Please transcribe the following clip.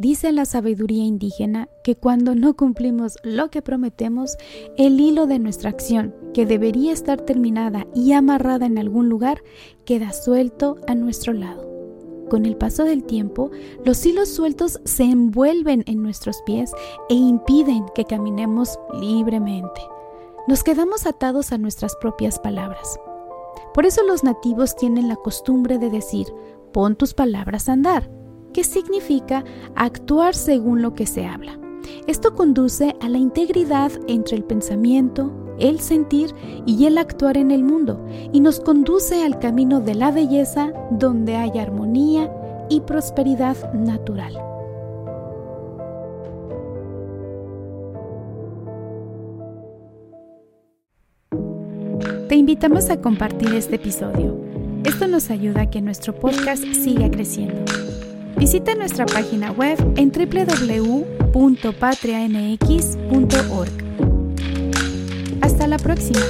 Dice la sabiduría indígena que cuando no cumplimos lo que prometemos, el hilo de nuestra acción, que debería estar terminada y amarrada en algún lugar, queda suelto a nuestro lado. Con el paso del tiempo, los hilos sueltos se envuelven en nuestros pies e impiden que caminemos libremente. Nos quedamos atados a nuestras propias palabras. Por eso los nativos tienen la costumbre de decir, pon tus palabras a andar que significa actuar según lo que se habla. Esto conduce a la integridad entre el pensamiento, el sentir y el actuar en el mundo y nos conduce al camino de la belleza donde hay armonía y prosperidad natural. Te invitamos a compartir este episodio. Esto nos ayuda a que nuestro podcast siga creciendo. Visita nuestra página web en www.patriamx.org. Hasta la próxima.